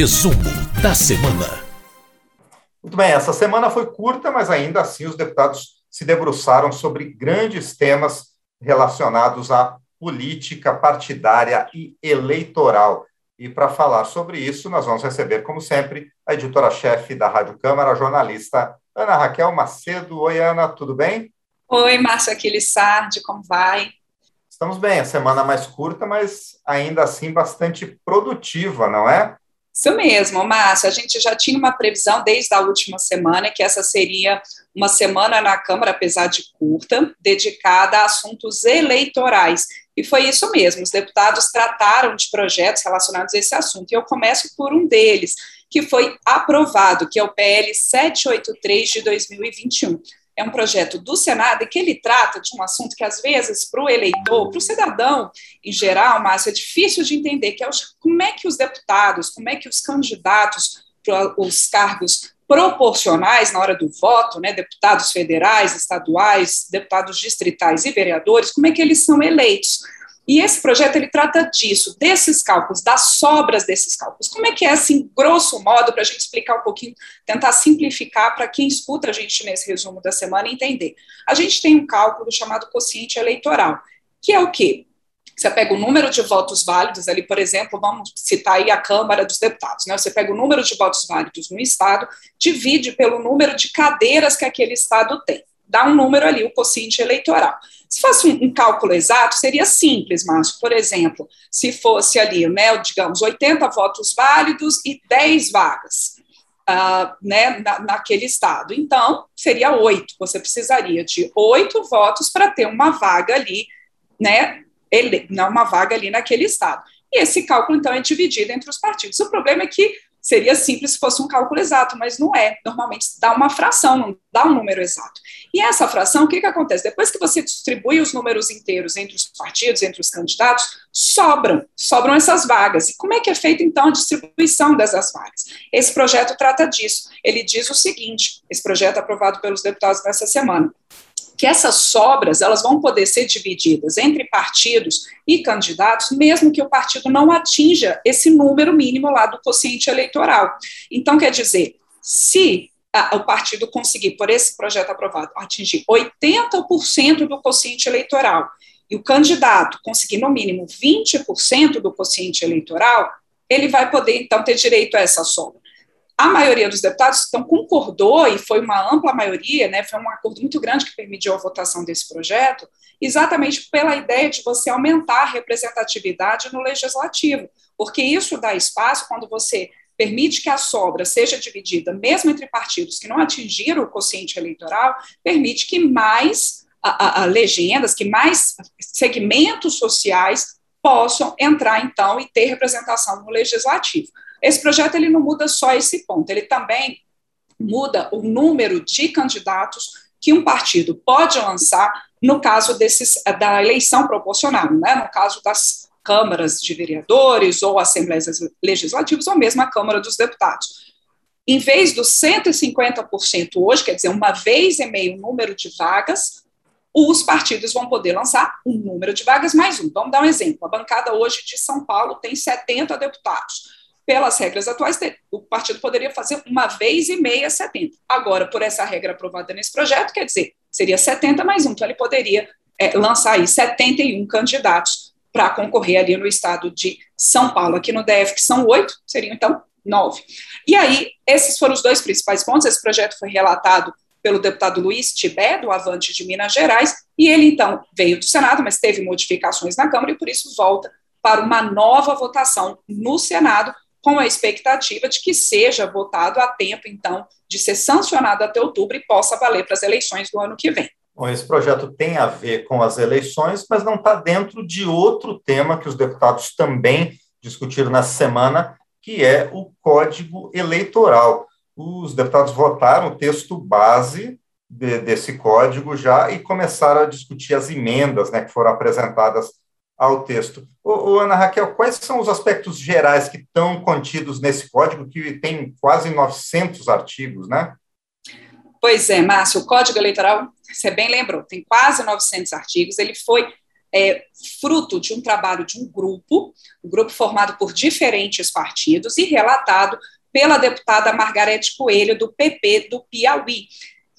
Resumo da semana. Muito bem, essa semana foi curta, mas ainda assim os deputados se debruçaram sobre grandes temas relacionados à política partidária e eleitoral. E para falar sobre isso, nós vamos receber, como sempre, a editora-chefe da Rádio Câmara, a jornalista Ana Raquel Macedo. Oi, Ana, tudo bem? Oi, Márcio Aquiles Sardi, como vai? Estamos bem, a semana mais curta, mas ainda assim bastante produtiva, não é? Isso mesmo, Márcio. A gente já tinha uma previsão desde a última semana que essa seria uma semana na Câmara, apesar de curta, dedicada a assuntos eleitorais. E foi isso mesmo. Os deputados trataram de projetos relacionados a esse assunto. E eu começo por um deles, que foi aprovado, que é o PL 783 de 2021 é um projeto do Senado e que ele trata de um assunto que, às vezes, para o eleitor, para o cidadão em geral, Márcio, é difícil de entender, que é como é que os deputados, como é que os candidatos para os cargos proporcionais na hora do voto, né, deputados federais, estaduais, deputados distritais e vereadores, como é que eles são eleitos? E esse projeto ele trata disso, desses cálculos, das sobras desses cálculos. Como é que é, assim, grosso modo, para a gente explicar um pouquinho, tentar simplificar para quem escuta a gente nesse resumo da semana entender. A gente tem um cálculo chamado quociente eleitoral, que é o quê? Você pega o número de votos válidos, ali, por exemplo, vamos citar aí a Câmara dos Deputados, né? Você pega o número de votos válidos no Estado, divide pelo número de cadeiras que aquele Estado tem dá um número ali, o quociente eleitoral. Se fosse um, um cálculo exato, seria simples, Márcio. Por exemplo, se fosse ali, né, digamos, 80 votos válidos e 10 vagas. Uh, né, na, naquele estado. Então, seria oito. Você precisaria de oito votos para ter uma vaga ali, né, ele, não uma vaga ali naquele estado. E esse cálculo, então, é dividido entre os partidos. O problema é que Seria simples se fosse um cálculo exato, mas não é. Normalmente dá uma fração, não dá um número exato. E essa fração, o que, que acontece? Depois que você distribui os números inteiros entre os partidos, entre os candidatos, sobram, sobram essas vagas. E como é que é feita, então, a distribuição dessas vagas? Esse projeto trata disso. Ele diz o seguinte: esse projeto aprovado pelos deputados nessa semana que essas sobras elas vão poder ser divididas entre partidos e candidatos, mesmo que o partido não atinja esse número mínimo lá do quociente eleitoral. Então, quer dizer, se a, o partido conseguir, por esse projeto aprovado, atingir 80% do quociente eleitoral e o candidato conseguir, no mínimo, 20% do quociente eleitoral, ele vai poder, então, ter direito a essa sobra a maioria dos deputados então concordou e foi uma ampla maioria, né, foi um acordo muito grande que permitiu a votação desse projeto, exatamente pela ideia de você aumentar a representatividade no legislativo, porque isso dá espaço quando você permite que a sobra seja dividida, mesmo entre partidos que não atingiram o quociente eleitoral, permite que mais a, a, a legendas, que mais segmentos sociais possam entrar, então, e ter representação no legislativo. Esse projeto ele não muda só esse ponto, ele também muda o número de candidatos que um partido pode lançar no caso desses, da eleição proporcional, né? no caso das câmaras de vereadores ou assembleias legislativas ou mesmo a Câmara dos Deputados. Em vez dos 150% hoje, quer dizer, uma vez e meio o número de vagas, os partidos vão poder lançar um número de vagas mais um. Vamos dar um exemplo. A bancada hoje de São Paulo tem 70 deputados pelas regras atuais, o partido poderia fazer uma vez e meia 70. Agora, por essa regra aprovada nesse projeto, quer dizer, seria 70 mais um. Então, ele poderia é, lançar aí 71 candidatos para concorrer ali no estado de São Paulo. Aqui no DF, que são oito, seriam então nove. E aí, esses foram os dois principais pontos. Esse projeto foi relatado pelo deputado Luiz Tibé, do Avante de Minas Gerais, e ele então veio do Senado, mas teve modificações na Câmara e por isso volta para uma nova votação no Senado, com a expectativa de que seja votado a tempo, então, de ser sancionado até outubro e possa valer para as eleições do ano que vem. Bom, esse projeto tem a ver com as eleições, mas não está dentro de outro tema que os deputados também discutiram nessa semana, que é o Código Eleitoral. Os deputados votaram o texto base de, desse código já e começaram a discutir as emendas né, que foram apresentadas ao texto. Ô, ô, Ana Raquel, quais são os aspectos gerais que estão contidos nesse código, que tem quase 900 artigos, né? Pois é, Márcio, o Código Eleitoral, você bem lembrou, tem quase 900 artigos, ele foi é fruto de um trabalho de um grupo, um grupo formado por diferentes partidos e relatado pela deputada Margarete Coelho, do PP do Piauí.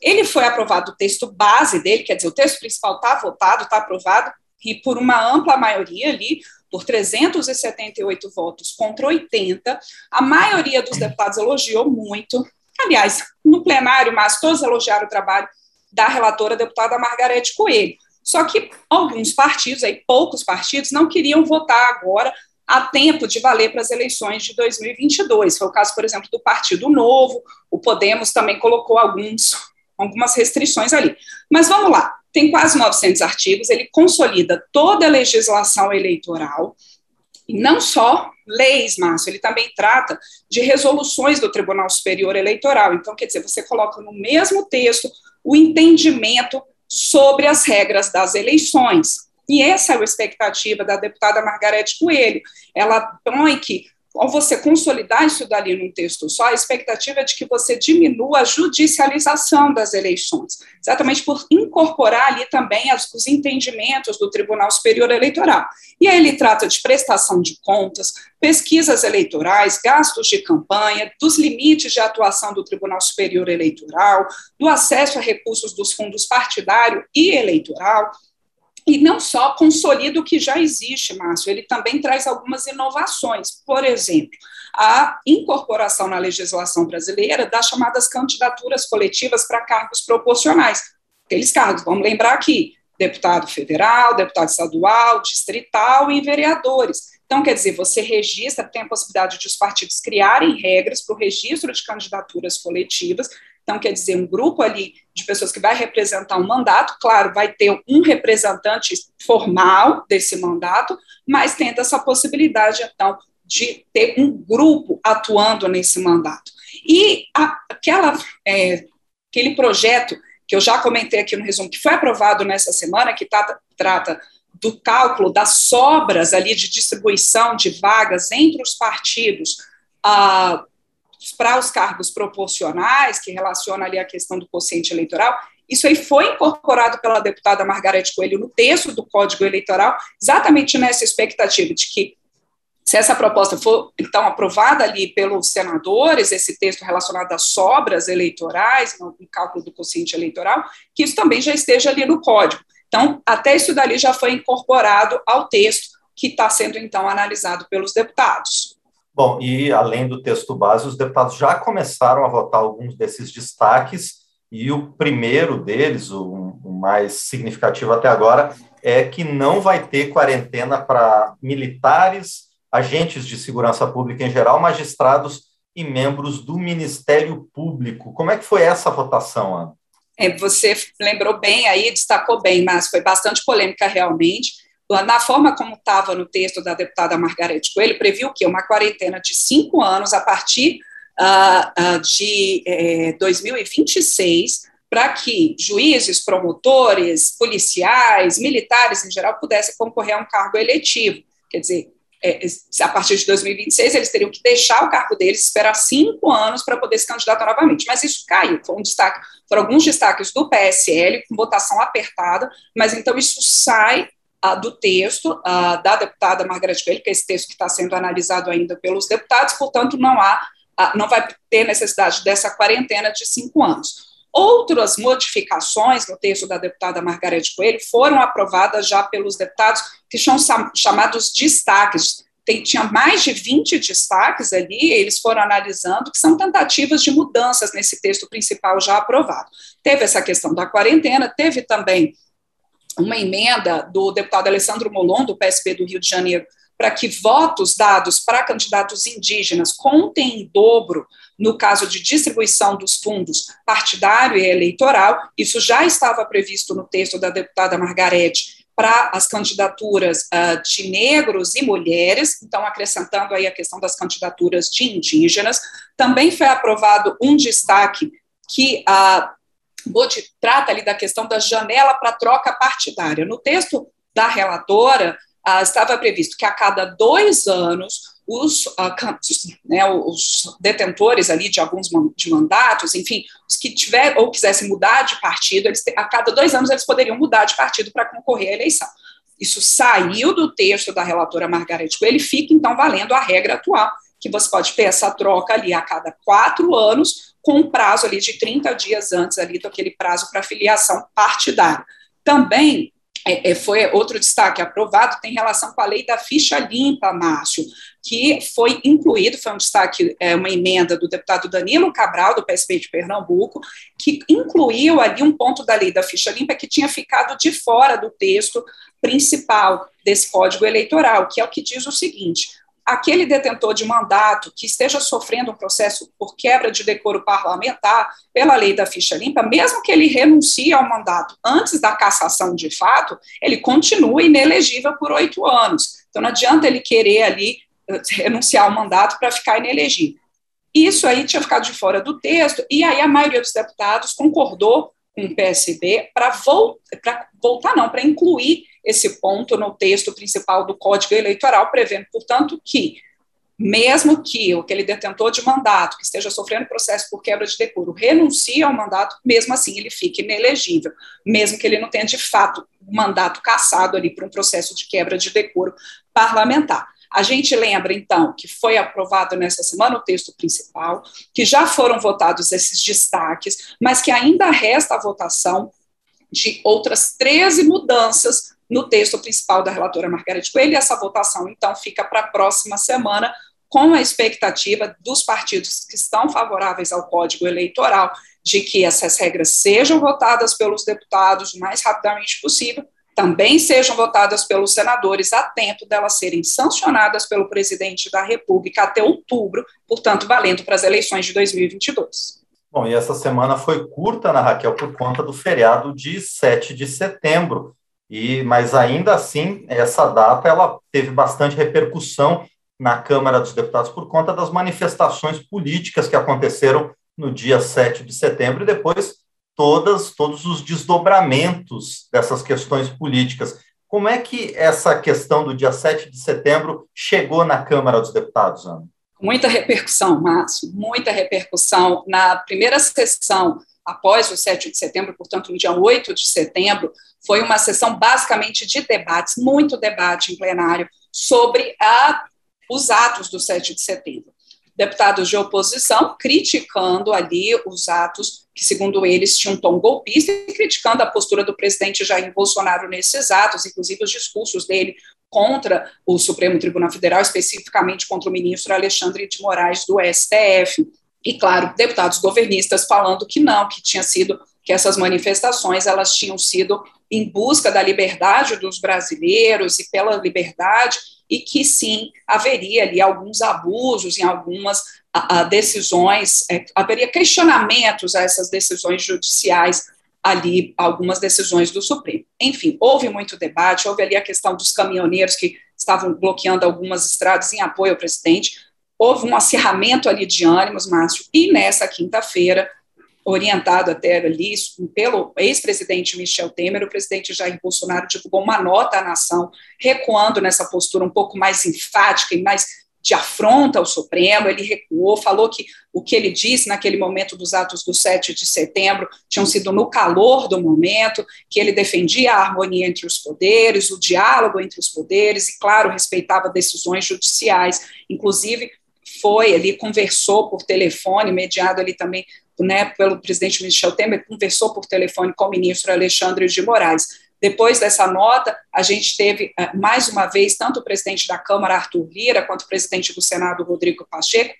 Ele foi aprovado o texto base dele, quer dizer, o texto principal está votado, está aprovado, e por uma ampla maioria ali, por 378 votos contra 80, a maioria dos deputados elogiou muito. Aliás, no plenário, mas todos elogiaram o trabalho da relatora deputada Margarete Coelho. Só que alguns partidos, aí poucos partidos, não queriam votar agora a tempo de valer para as eleições de 2022. Foi o caso, por exemplo, do Partido Novo, o Podemos também colocou alguns, algumas restrições ali. Mas vamos lá, tem quase 900 artigos, ele consolida toda a legislação eleitoral, e não só leis, Márcio, ele também trata de resoluções do Tribunal Superior Eleitoral. Então, quer dizer, você coloca no mesmo texto o entendimento sobre as regras das eleições. E essa é a expectativa da deputada Margarete Coelho. Ela põe que, ao você consolidar isso dali num texto só, a expectativa é de que você diminua a judicialização das eleições, exatamente por incorporar ali também as, os entendimentos do Tribunal Superior Eleitoral. E aí ele trata de prestação de contas, pesquisas eleitorais, gastos de campanha, dos limites de atuação do Tribunal Superior Eleitoral, do acesso a recursos dos fundos partidário e eleitoral, e não só consolida o que já existe, Márcio, ele também traz algumas inovações. Por exemplo, a incorporação na legislação brasileira das chamadas candidaturas coletivas para cargos proporcionais. Aqueles cargos, vamos lembrar aqui, deputado federal, deputado estadual, distrital e vereadores. Então, quer dizer, você registra, tem a possibilidade de os partidos criarem regras para o registro de candidaturas coletivas, então, quer dizer, um grupo ali de pessoas que vai representar um mandato, claro, vai ter um representante formal desse mandato, mas tendo essa possibilidade, então, de ter um grupo atuando nesse mandato. E a, aquela, é, aquele projeto que eu já comentei aqui no resumo, que foi aprovado nessa semana, que tá, trata do cálculo das sobras ali de distribuição de vagas entre os partidos, ah, para os cargos proporcionais, que relaciona ali a questão do quociente eleitoral, isso aí foi incorporado pela deputada Margarete Coelho no texto do Código Eleitoral, exatamente nessa expectativa de que, se essa proposta for, então, aprovada ali pelos senadores, esse texto relacionado às sobras eleitorais, no cálculo do quociente eleitoral, que isso também já esteja ali no Código. Então, até isso dali já foi incorporado ao texto que está sendo, então, analisado pelos deputados. Bom, e além do texto base, os deputados já começaram a votar alguns desses destaques, e o primeiro deles, o, o mais significativo até agora, é que não vai ter quarentena para militares, agentes de segurança pública em geral, magistrados e membros do Ministério Público. Como é que foi essa votação, Ana? É, você lembrou bem aí, destacou bem, mas foi bastante polêmica realmente na forma como estava no texto da deputada Margarete Coelho, previu que uma quarentena de cinco anos a partir uh, uh, de eh, 2026, para que juízes, promotores, policiais, militares em geral pudessem concorrer a um cargo eletivo. Quer dizer, é, a partir de 2026 eles teriam que deixar o cargo deles, esperar cinco anos para poder se candidatar novamente. Mas isso caiu, foi um destaque, foram alguns destaques do PSL, com votação apertada, mas então isso sai do texto da deputada Margarete Coelho, que é esse texto que está sendo analisado ainda pelos deputados, portanto, não há, não vai ter necessidade dessa quarentena de cinco anos. Outras modificações no texto da deputada Margarete Coelho foram aprovadas já pelos deputados, que são chamados destaques. Tem, tinha mais de 20 destaques ali, eles foram analisando, que são tentativas de mudanças nesse texto principal já aprovado. Teve essa questão da quarentena, teve também uma emenda do deputado Alessandro Molon, do PSB do Rio de Janeiro, para que votos dados para candidatos indígenas contem em dobro no caso de distribuição dos fundos partidário e eleitoral. Isso já estava previsto no texto da deputada Margarete para as candidaturas uh, de negros e mulheres, então acrescentando aí a questão das candidaturas de indígenas. Também foi aprovado um destaque que uh, Bode trata ali da questão da janela para troca partidária. No texto da relatora, ah, estava previsto que a cada dois anos os, ah, né, os detentores ali de alguns de mandatos, enfim, os que tiver ou quisessem mudar de partido, eles, a cada dois anos eles poderiam mudar de partido para concorrer à eleição. isso saiu do texto da relatora Margarete Coelho, fica então valendo a regra atual, que você pode ter essa troca ali a cada quatro anos, com um prazo ali de 30 dias antes ali daquele prazo para filiação partidária. Também é, é, foi outro destaque aprovado, tem relação com a lei da ficha limpa, Márcio, que foi incluído, foi um destaque, é, uma emenda do deputado Danilo Cabral, do PSB de Pernambuco, que incluiu ali um ponto da lei da ficha limpa que tinha ficado de fora do texto principal desse código eleitoral, que é o que diz o seguinte: aquele detentor de mandato que esteja sofrendo um processo por quebra de decoro parlamentar pela lei da ficha limpa, mesmo que ele renuncie ao mandato antes da cassação de fato, ele continua inelegível por oito anos. Então não adianta ele querer ali eh, renunciar ao mandato para ficar inelegível. Isso aí tinha ficado de fora do texto, e aí a maioria dos deputados concordou com o PSB para voltar, não, para incluir esse ponto no texto principal do Código Eleitoral, prevendo, portanto, que mesmo que aquele detentor de mandato que esteja sofrendo processo por quebra de decoro renuncie ao mandato, mesmo assim ele fique inelegível, mesmo que ele não tenha de fato mandato cassado ali para um processo de quebra de decoro parlamentar. A gente lembra, então, que foi aprovado nessa semana o texto principal, que já foram votados esses destaques, mas que ainda resta a votação de outras 13 mudanças no texto principal da relatora Margarete Coelho, e essa votação, então, fica para a próxima semana, com a expectativa dos partidos que estão favoráveis ao Código Eleitoral de que essas regras sejam votadas pelos deputados o mais rapidamente possível, também sejam votadas pelos senadores a tempo delas serem sancionadas pelo presidente da República até outubro, portanto, valendo para as eleições de 2022. Bom, e essa semana foi curta, na Raquel, por conta do feriado de 7 de setembro. E, mas ainda assim, essa data ela teve bastante repercussão na Câmara dos Deputados por conta das manifestações políticas que aconteceram no dia 7 de setembro e depois todas, todos os desdobramentos dessas questões políticas. Como é que essa questão do dia 7 de setembro chegou na Câmara dos Deputados, Ana? Muita repercussão, Márcio, muita repercussão. Na primeira sessão após o 7 de setembro, portanto, no dia 8 de setembro, foi uma sessão basicamente de debates, muito debate em plenário, sobre a, os atos do 7 de setembro. Deputados de oposição criticando ali os atos que, segundo eles, tinham um tom golpista e criticando a postura do presidente Jair Bolsonaro nesses atos, inclusive os discursos dele contra o Supremo Tribunal Federal, especificamente contra o ministro Alexandre de Moraes do STF e claro, deputados governistas falando que não, que tinha sido que essas manifestações elas tinham sido em busca da liberdade dos brasileiros e pela liberdade e que sim haveria ali alguns abusos em algumas a, a decisões, é, haveria questionamentos a essas decisões judiciais ali, algumas decisões do Supremo. Enfim, houve muito debate, houve ali a questão dos caminhoneiros que estavam bloqueando algumas estradas em apoio ao presidente, houve um acirramento ali de ânimos, Márcio, e nessa quinta-feira, orientado até ali pelo ex-presidente Michel Temer, o presidente Jair Bolsonaro divulgou uma nota à nação, recuando nessa postura um pouco mais enfática e mais de afronta ao Supremo, ele recuou, falou que o que ele disse naquele momento dos atos do 7 de setembro tinham sido no calor do momento, que ele defendia a harmonia entre os poderes, o diálogo entre os poderes, e, claro, respeitava decisões judiciais, inclusive foi ali, conversou por telefone, mediado ali também né, pelo presidente Michel Temer, conversou por telefone com o ministro Alexandre de Moraes. Depois dessa nota, a gente teve, eh, mais uma vez, tanto o presidente da Câmara, Arthur Lira, quanto o presidente do Senado, Rodrigo Pacheco,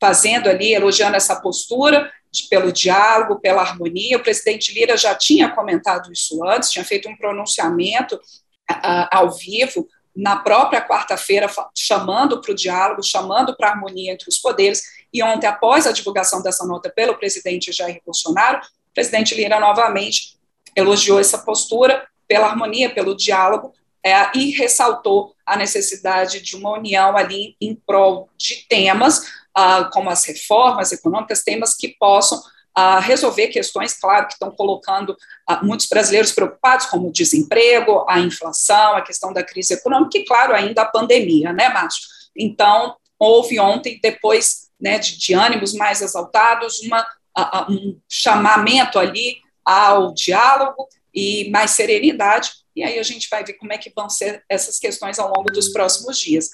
fazendo ali, elogiando essa postura de, pelo diálogo, pela harmonia. O presidente Lira já tinha comentado isso antes, tinha feito um pronunciamento ao vivo na própria quarta-feira, chamando para o diálogo, chamando para a harmonia entre os poderes, e ontem, após a divulgação dessa nota pelo presidente Jair Bolsonaro, o presidente Lira novamente elogiou essa postura pela harmonia, pelo diálogo, é, e ressaltou a necessidade de uma união ali em prol de temas, ah, como as reformas econômicas, temas que possam a resolver questões, claro, que estão colocando uh, muitos brasileiros preocupados, como o desemprego, a inflação, a questão da crise econômica e, claro, ainda a pandemia, né, Márcio? Então, houve ontem, depois né, de, de ânimos mais exaltados, uma, uh, um chamamento ali ao diálogo e mais serenidade, e aí a gente vai ver como é que vão ser essas questões ao longo dos próximos dias.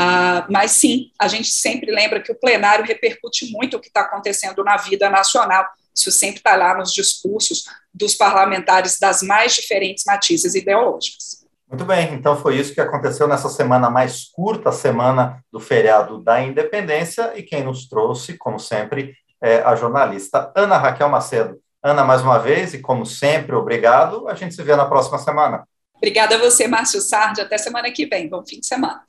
Ah, mas sim, a gente sempre lembra que o plenário repercute muito o que está acontecendo na vida nacional. Isso sempre está lá nos discursos dos parlamentares das mais diferentes matizes ideológicas. Muito bem, então foi isso que aconteceu nessa semana mais curta, semana do feriado da independência, e quem nos trouxe, como sempre, é a jornalista Ana Raquel Macedo. Ana, mais uma vez, e como sempre, obrigado. A gente se vê na próxima semana. Obrigada a você, Márcio Sardi. Até semana que vem. Bom fim de semana.